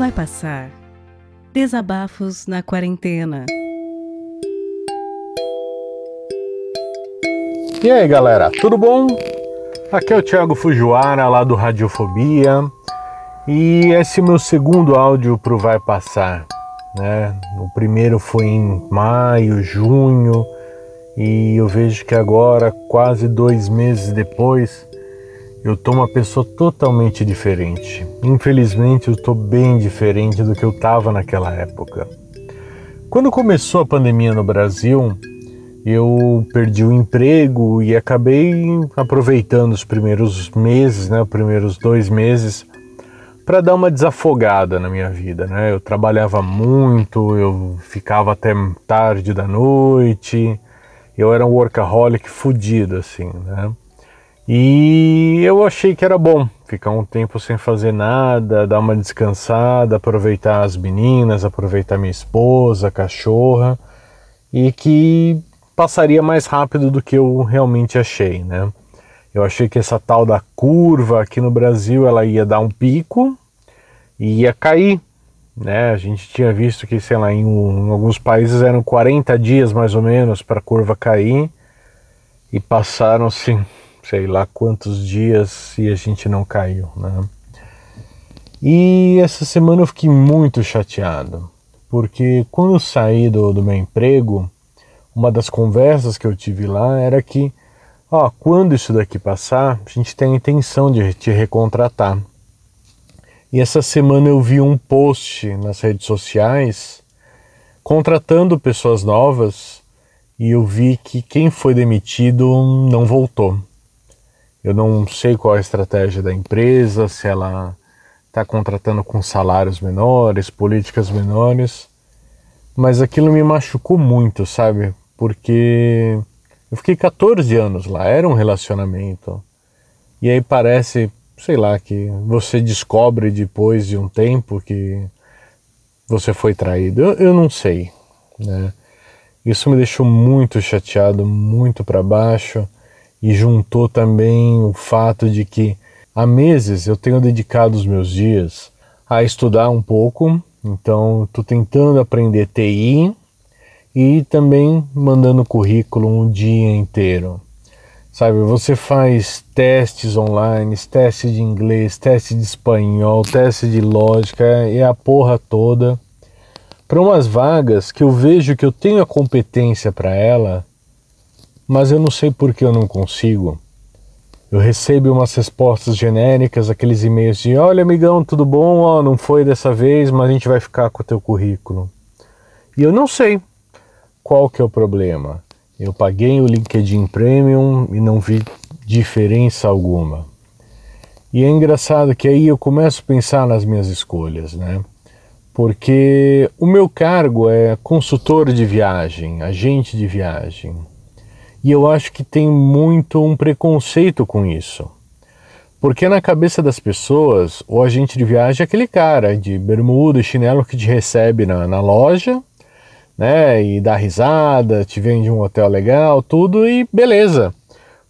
Vai passar. Desabafos na quarentena. E aí galera, tudo bom? Aqui é o Thiago Fujiwara lá do Radiofobia e esse é meu segundo áudio pro Vai Passar. Né? O primeiro foi em maio, junho e eu vejo que agora, quase dois meses depois, eu tô uma pessoa totalmente diferente. Infelizmente, eu tô bem diferente do que eu tava naquela época. Quando começou a pandemia no Brasil, eu perdi o emprego e acabei aproveitando os primeiros meses, né, os primeiros dois meses, para dar uma desafogada na minha vida, né? Eu trabalhava muito, eu ficava até tarde da noite, eu era um workaholic fudido, assim, né? E eu achei que era bom ficar um tempo sem fazer nada, dar uma descansada, aproveitar as meninas, aproveitar minha esposa, a cachorra, e que passaria mais rápido do que eu realmente achei, né? Eu achei que essa tal da curva aqui no Brasil ela ia dar um pico e ia cair, né? A gente tinha visto que, sei lá, em, um, em alguns países eram 40 dias mais ou menos para a curva cair e passaram-se sei lá quantos dias e a gente não caiu, né? E essa semana eu fiquei muito chateado, porque quando eu saí do, do meu emprego, uma das conversas que eu tive lá era que, ó, quando isso daqui passar, a gente tem a intenção de te recontratar. E essa semana eu vi um post nas redes sociais contratando pessoas novas e eu vi que quem foi demitido não voltou. Eu não sei qual é a estratégia da empresa, se ela está contratando com salários menores, políticas menores, mas aquilo me machucou muito, sabe? Porque eu fiquei 14 anos lá, era um relacionamento. E aí parece, sei lá, que você descobre depois de um tempo que você foi traído. Eu, eu não sei, né? Isso me deixou muito chateado, muito para baixo e juntou também o fato de que há meses eu tenho dedicado os meus dias a estudar um pouco, então estou tentando aprender TI e também mandando currículo um dia inteiro. Sabe, você faz testes online, testes de inglês, teste de espanhol, teste de lógica e a porra toda para umas vagas que eu vejo que eu tenho a competência para ela mas eu não sei por que eu não consigo. Eu recebo umas respostas genéricas, aqueles e-mails de olha amigão, tudo bom? Oh, não foi dessa vez, mas a gente vai ficar com o teu currículo. E eu não sei qual que é o problema. Eu paguei o LinkedIn Premium e não vi diferença alguma. E é engraçado que aí eu começo a pensar nas minhas escolhas, né? Porque o meu cargo é consultor de viagem, agente de viagem. E eu acho que tem muito um preconceito com isso. Porque na cabeça das pessoas, o agente de viagem é aquele cara de bermuda e chinelo que te recebe na, na loja, né? E dá risada, te vende um hotel legal, tudo e beleza.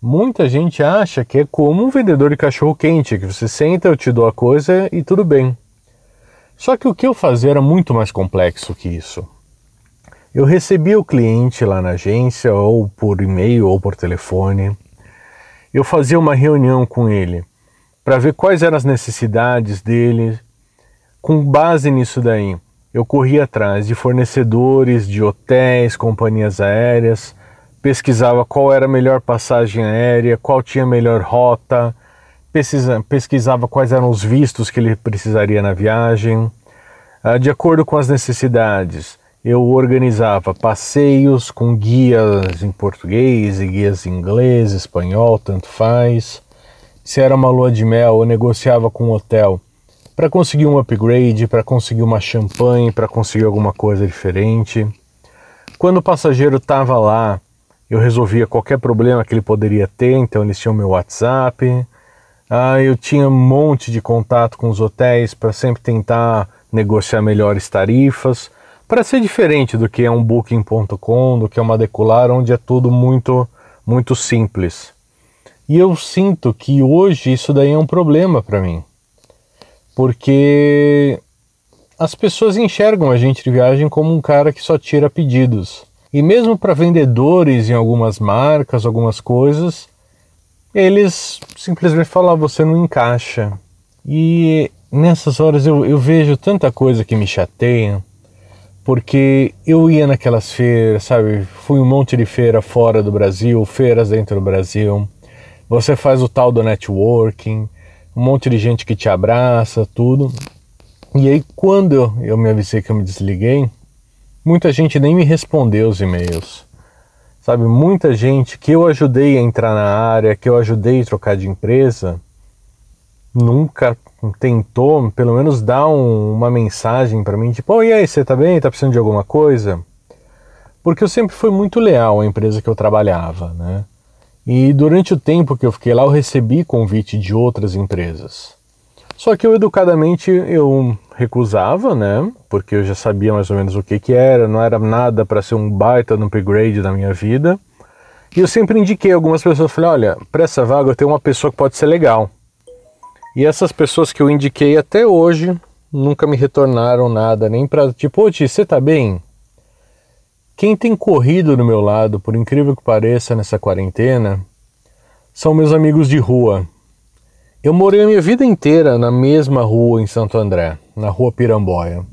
Muita gente acha que é como um vendedor de cachorro quente, que você senta, eu te dou a coisa e tudo bem. Só que o que eu fazia era muito mais complexo que isso. Eu recebia o cliente lá na agência, ou por e-mail, ou por telefone. Eu fazia uma reunião com ele para ver quais eram as necessidades dele. Com base nisso daí, eu corria atrás de fornecedores, de hotéis, companhias aéreas, pesquisava qual era a melhor passagem aérea, qual tinha a melhor rota, pesquisava quais eram os vistos que ele precisaria na viagem. Ah, de acordo com as necessidades, eu organizava passeios com guias em português e guias em inglês, espanhol, tanto faz. Se era uma lua de mel, eu negociava com um hotel para conseguir um upgrade, para conseguir uma champanhe, para conseguir alguma coisa diferente. Quando o passageiro estava lá, eu resolvia qualquer problema que ele poderia ter, então eles tinham meu WhatsApp. Ah, eu tinha um monte de contato com os hotéis para sempre tentar negociar melhores tarifas para ser diferente do que é um booking.com, do que é uma decolar, onde é tudo muito muito simples. E eu sinto que hoje isso daí é um problema para mim. Porque as pessoas enxergam a gente de viagem como um cara que só tira pedidos. E mesmo para vendedores em algumas marcas, algumas coisas, eles simplesmente falam: ah, você não encaixa. E nessas horas eu, eu vejo tanta coisa que me chateia, porque eu ia naquelas feiras, sabe? Fui um monte de feira fora do Brasil, feiras dentro do Brasil. Você faz o tal do networking, um monte de gente que te abraça, tudo. E aí, quando eu, eu me avisei que eu me desliguei, muita gente nem me respondeu os e-mails. Sabe, muita gente que eu ajudei a entrar na área, que eu ajudei a trocar de empresa, nunca tentou, pelo menos, dar um, uma mensagem para mim, tipo, oh, e aí, você tá bem? Tá precisando de alguma coisa? Porque eu sempre fui muito leal à empresa que eu trabalhava, né? E durante o tempo que eu fiquei lá, eu recebi convite de outras empresas. Só que eu educadamente eu recusava, né? Porque eu já sabia mais ou menos o que que era, não era nada para ser um baita no upgrade da minha vida. E eu sempre indiquei algumas pessoas, falei, olha, para essa vaga eu tenho uma pessoa que pode ser legal. E essas pessoas que eu indiquei até hoje nunca me retornaram nada, nem para tipo, ô você tá bem? Quem tem corrido do meu lado, por incrível que pareça, nessa quarentena, são meus amigos de rua. Eu morei a minha vida inteira na mesma rua em Santo André, na rua Piramboia.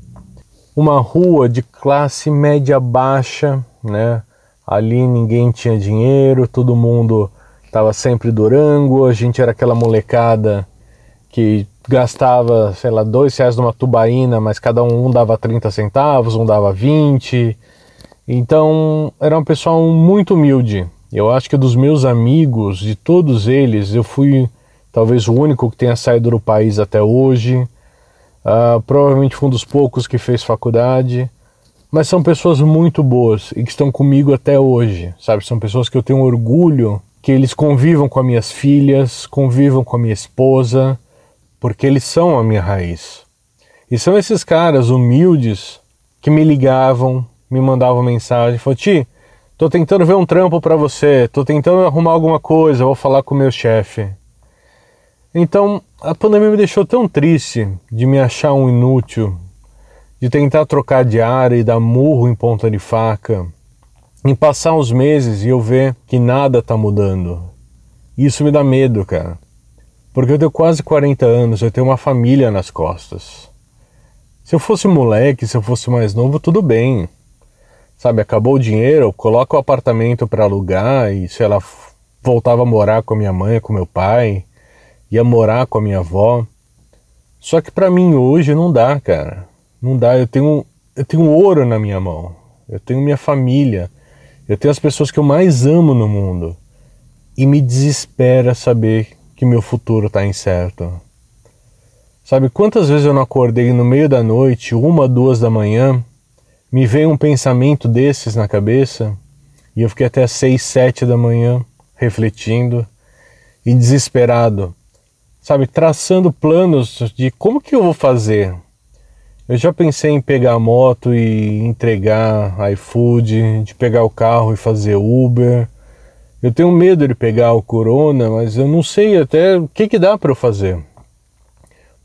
Uma rua de classe média baixa, né? Ali ninguém tinha dinheiro, todo mundo estava sempre durango, a gente era aquela molecada que gastava, sei lá, dois reais numa tubaína, mas cada um dava 30 centavos, um dava 20. Então era um pessoal muito humilde. Eu acho que dos meus amigos, de todos eles, eu fui talvez o único que tenha saído do país até hoje. Uh, provavelmente fui um dos poucos que fez faculdade. Mas são pessoas muito boas e que estão comigo até hoje, sabe? São pessoas que eu tenho orgulho que eles convivam com as minhas filhas, convivam com a minha esposa, porque eles são a minha raiz. E são esses caras humildes que me ligavam, me mandavam mensagem, falavam, Ti, tô tentando ver um trampo para você, tô tentando arrumar alguma coisa, vou falar com o meu chefe. Então, a pandemia me deixou tão triste de me achar um inútil, de tentar trocar de área e dar murro em ponta de faca, em passar uns meses e eu ver que nada tá mudando. Isso me dá medo, cara. Porque eu tenho quase 40 anos, eu tenho uma família nas costas. Se eu fosse moleque, se eu fosse mais novo, tudo bem. Sabe, acabou o dinheiro, coloca o apartamento para alugar e, sei lá, voltava a morar com a minha mãe, com meu pai, ia morar com a minha avó. Só que para mim hoje não dá, cara. Não dá, eu tenho eu tenho ouro na minha mão. Eu tenho minha família. Eu tenho as pessoas que eu mais amo no mundo. E me desespera saber que meu futuro está incerto. Sabe quantas vezes eu não acordei no meio da noite, uma, duas da manhã, me veio um pensamento desses na cabeça e eu fiquei até seis, sete da manhã refletindo e desesperado, sabe, traçando planos de como que eu vou fazer. Eu já pensei em pegar a moto e entregar iFood, de pegar o carro e fazer Uber, eu tenho medo de pegar o corona, mas eu não sei até o que, que dá para eu fazer.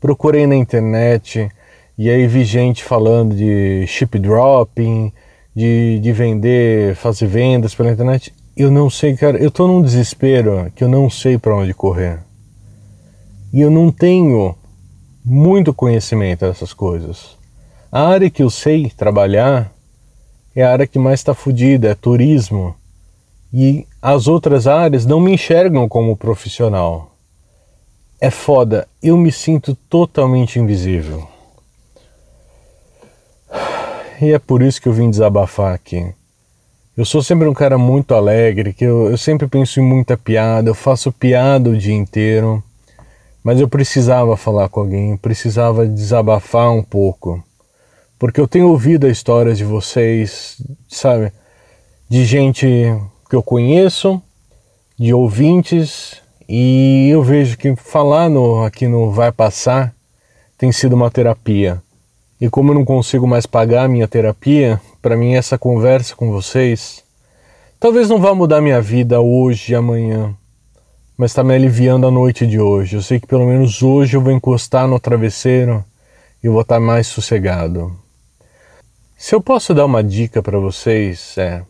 Procurei na internet e aí vi gente falando de chip dropping, de, de vender, fazer vendas pela internet. Eu não sei, cara, eu tô num desespero que eu não sei para onde correr. E eu não tenho muito conhecimento dessas coisas. A área que eu sei trabalhar é a área que mais está fodida, é turismo e as outras áreas não me enxergam como profissional. É foda, eu me sinto totalmente invisível. E é por isso que eu vim desabafar aqui. Eu sou sempre um cara muito alegre, que eu, eu sempre penso em muita piada, eu faço piada o dia inteiro, mas eu precisava falar com alguém, precisava desabafar um pouco, porque eu tenho ouvido a história de vocês, sabe, de gente que eu conheço, de ouvintes, e eu vejo que falar no, aqui no Vai Passar tem sido uma terapia. E como eu não consigo mais pagar a minha terapia, para mim essa conversa com vocês talvez não vá mudar minha vida hoje e amanhã, mas está me aliviando a noite de hoje. Eu sei que pelo menos hoje eu vou encostar no travesseiro e vou estar mais sossegado. Se eu posso dar uma dica para vocês, é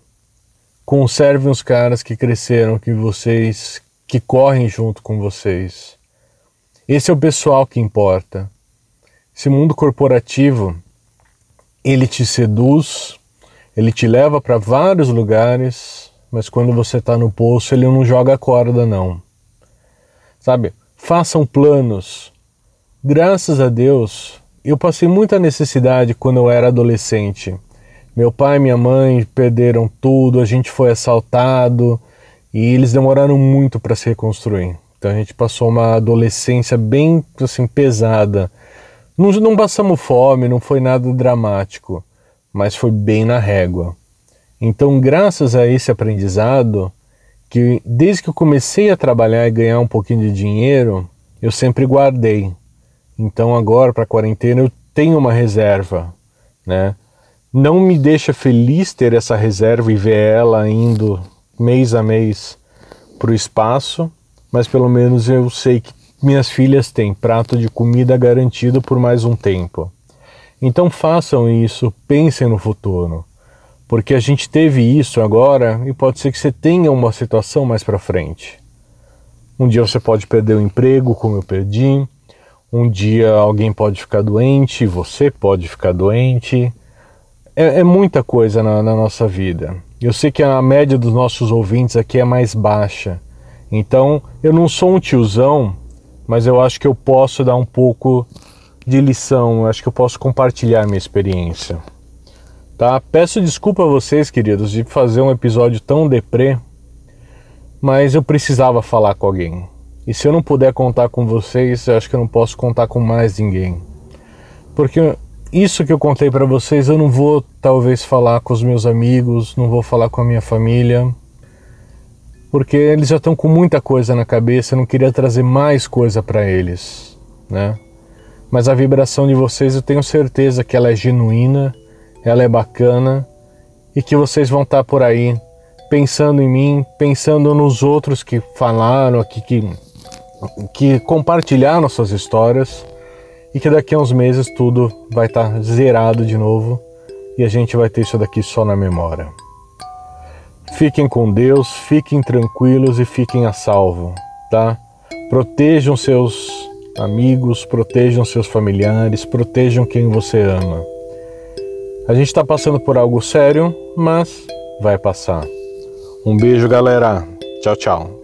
conservem os caras que cresceram que vocês, que correm junto com vocês. Esse é o pessoal que importa. Esse mundo corporativo, ele te seduz, ele te leva para vários lugares, mas quando você está no poço, ele não joga a corda, não. Sabe? Façam planos. Graças a Deus, eu passei muita necessidade quando eu era adolescente. Meu pai e minha mãe perderam tudo, a gente foi assaltado e eles demoraram muito para se reconstruir. Então a gente passou uma adolescência bem assim pesada. Não, não passamos fome, não foi nada dramático, mas foi bem na régua. Então, graças a esse aprendizado, que desde que eu comecei a trabalhar e ganhar um pouquinho de dinheiro, eu sempre guardei. Então agora para a quarentena eu tenho uma reserva, né? Não me deixa feliz ter essa reserva e ver ela indo mês a mês para o espaço, mas pelo menos eu sei que minhas filhas têm prato de comida garantido por mais um tempo. Então façam isso, pensem no futuro, porque a gente teve isso agora e pode ser que você tenha uma situação mais para frente. Um dia você pode perder o emprego, como eu perdi. Um dia alguém pode ficar doente, você pode ficar doente. É, é muita coisa na, na nossa vida. Eu sei que a média dos nossos ouvintes aqui é mais baixa, então, eu não sou um tiozão, mas eu acho que eu posso dar um pouco de lição, eu acho que eu posso compartilhar minha experiência. Tá? Peço desculpa a vocês, queridos, de fazer um episódio tão deprê, mas eu precisava falar com alguém. E se eu não puder contar com vocês, eu acho que eu não posso contar com mais ninguém. Porque isso que eu contei para vocês, eu não vou talvez falar com os meus amigos, não vou falar com a minha família, porque eles já estão com muita coisa na cabeça, eu não queria trazer mais coisa para eles, né? Mas a vibração de vocês eu tenho certeza que ela é genuína, ela é bacana e que vocês vão estar tá por aí pensando em mim, pensando nos outros que falaram aqui, que, que compartilharam suas histórias e que daqui a uns meses tudo vai estar tá zerado de novo e a gente vai ter isso daqui só na memória. Fiquem com Deus, fiquem tranquilos e fiquem a salvo, tá? Protejam seus amigos, protejam seus familiares, protejam quem você ama. A gente está passando por algo sério, mas vai passar. Um beijo, galera. Tchau, tchau.